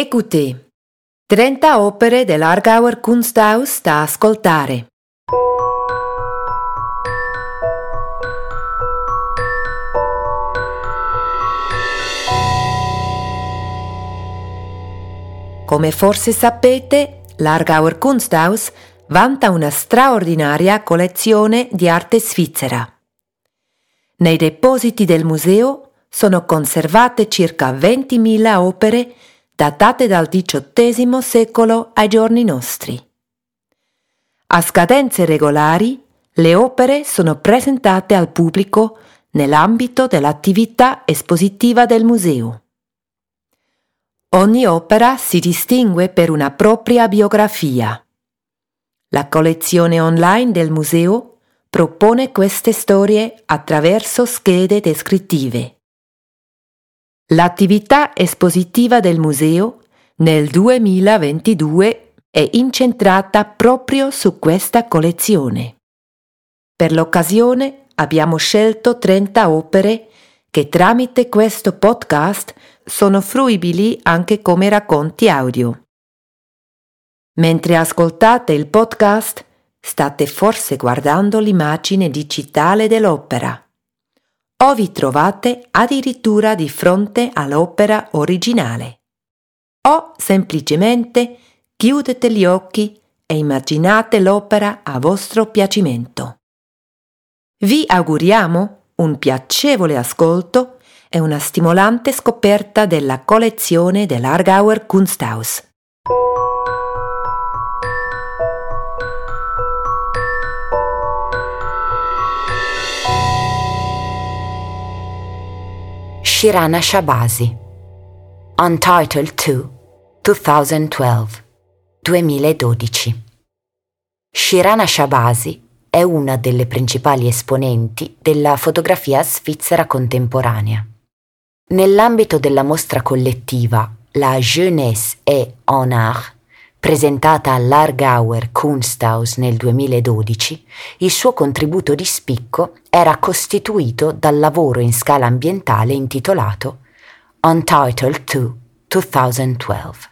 Écoutez. 30 opere dell'Argauer Kunsthaus da ascoltare. Come forse sapete, l'Argauer Kunsthaus vanta una straordinaria collezione di arte svizzera. Nei depositi del museo sono conservate circa 20.000 opere datate dal XVIII secolo ai giorni nostri. A scadenze regolari, le opere sono presentate al pubblico nell'ambito dell'attività espositiva del museo. Ogni opera si distingue per una propria biografia. La collezione online del museo propone queste storie attraverso schede descrittive. L'attività espositiva del museo nel 2022 è incentrata proprio su questa collezione. Per l'occasione abbiamo scelto 30 opere che tramite questo podcast sono fruibili anche come racconti audio. Mentre ascoltate il podcast, state forse guardando l'immagine digitale dell'opera o vi trovate addirittura di fronte all'opera originale. O semplicemente chiudete gli occhi e immaginate l'opera a vostro piacimento. Vi auguriamo un piacevole ascolto e una stimolante scoperta della collezione dell'Argauer Kunsthaus. Shirana Shabasi Untitled 2 2012 2012 Shirana Shabasi è una delle principali esponenti della fotografia svizzera contemporanea. Nell'ambito della mostra collettiva La Jeunesse et en Art presentata all'Argauer Kunsthaus nel 2012, il suo contributo di spicco era costituito dal lavoro in scala ambientale intitolato Untitled 2 2012.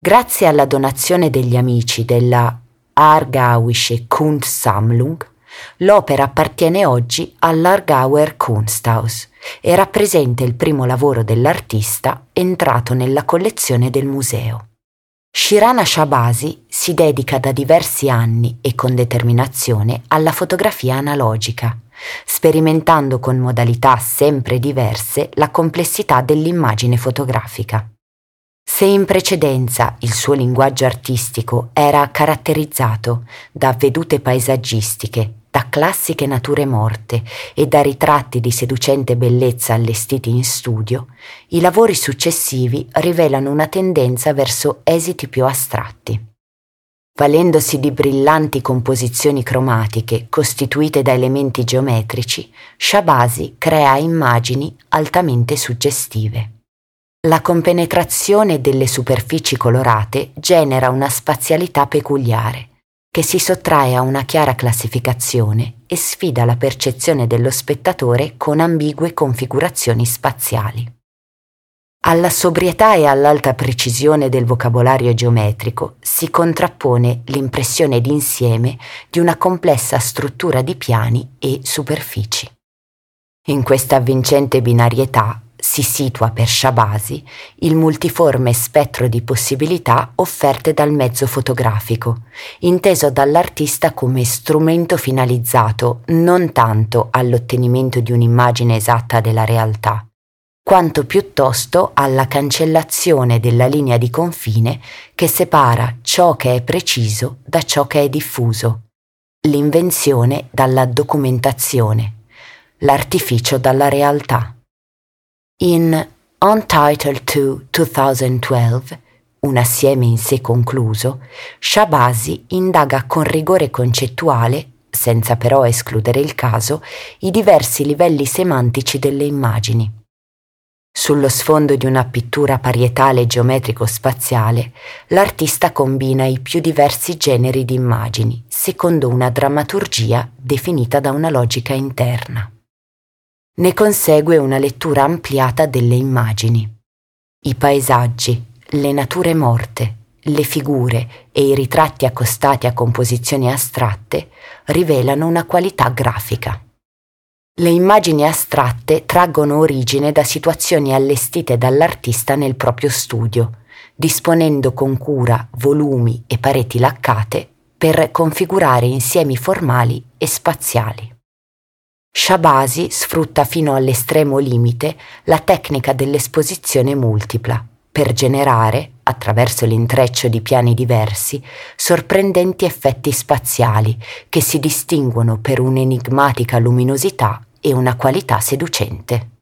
Grazie alla donazione degli amici della Aargauische Kunstsammlung, l'opera appartiene oggi all'Argauer Kunsthaus e rappresenta il primo lavoro dell'artista entrato nella collezione del museo. Shirana Shabasi si dedica da diversi anni e con determinazione alla fotografia analogica, sperimentando con modalità sempre diverse la complessità dell'immagine fotografica. Se in precedenza il suo linguaggio artistico era caratterizzato da vedute paesaggistiche, da classiche nature morte e da ritratti di seducente bellezza allestiti in studio, i lavori successivi rivelano una tendenza verso esiti più astratti. Valendosi di brillanti composizioni cromatiche costituite da elementi geometrici, Shabasi crea immagini altamente suggestive. La compenetrazione delle superfici colorate genera una spazialità peculiare, che si sottrae a una chiara classificazione e sfida la percezione dello spettatore con ambigue configurazioni spaziali. Alla sobrietà e all'alta precisione del vocabolario geometrico si contrappone l'impressione d'insieme di una complessa struttura di piani e superfici. In questa avvincente binarietà si situa per Shabasi il multiforme spettro di possibilità offerte dal mezzo fotografico, inteso dall'artista come strumento finalizzato non tanto all'ottenimento di un'immagine esatta della realtà, quanto piuttosto alla cancellazione della linea di confine che separa ciò che è preciso da ciò che è diffuso, l'invenzione dalla documentazione, l'artificio dalla realtà. In Untitled 2 2012, un assieme in sé concluso, Shabasi indaga con rigore concettuale, senza però escludere il caso, i diversi livelli semantici delle immagini. Sullo sfondo di una pittura parietale geometrico-spaziale, l'artista combina i più diversi generi di immagini, secondo una drammaturgia definita da una logica interna. Ne consegue una lettura ampliata delle immagini. I paesaggi, le nature morte, le figure e i ritratti accostati a composizioni astratte rivelano una qualità grafica. Le immagini astratte traggono origine da situazioni allestite dall'artista nel proprio studio, disponendo con cura volumi e pareti laccate per configurare insiemi formali e spaziali. Shabasi sfrutta fino all'estremo limite la tecnica dell'esposizione multipla per generare, attraverso l'intreccio di piani diversi, sorprendenti effetti spaziali che si distinguono per un'enigmatica luminosità e una qualità seducente.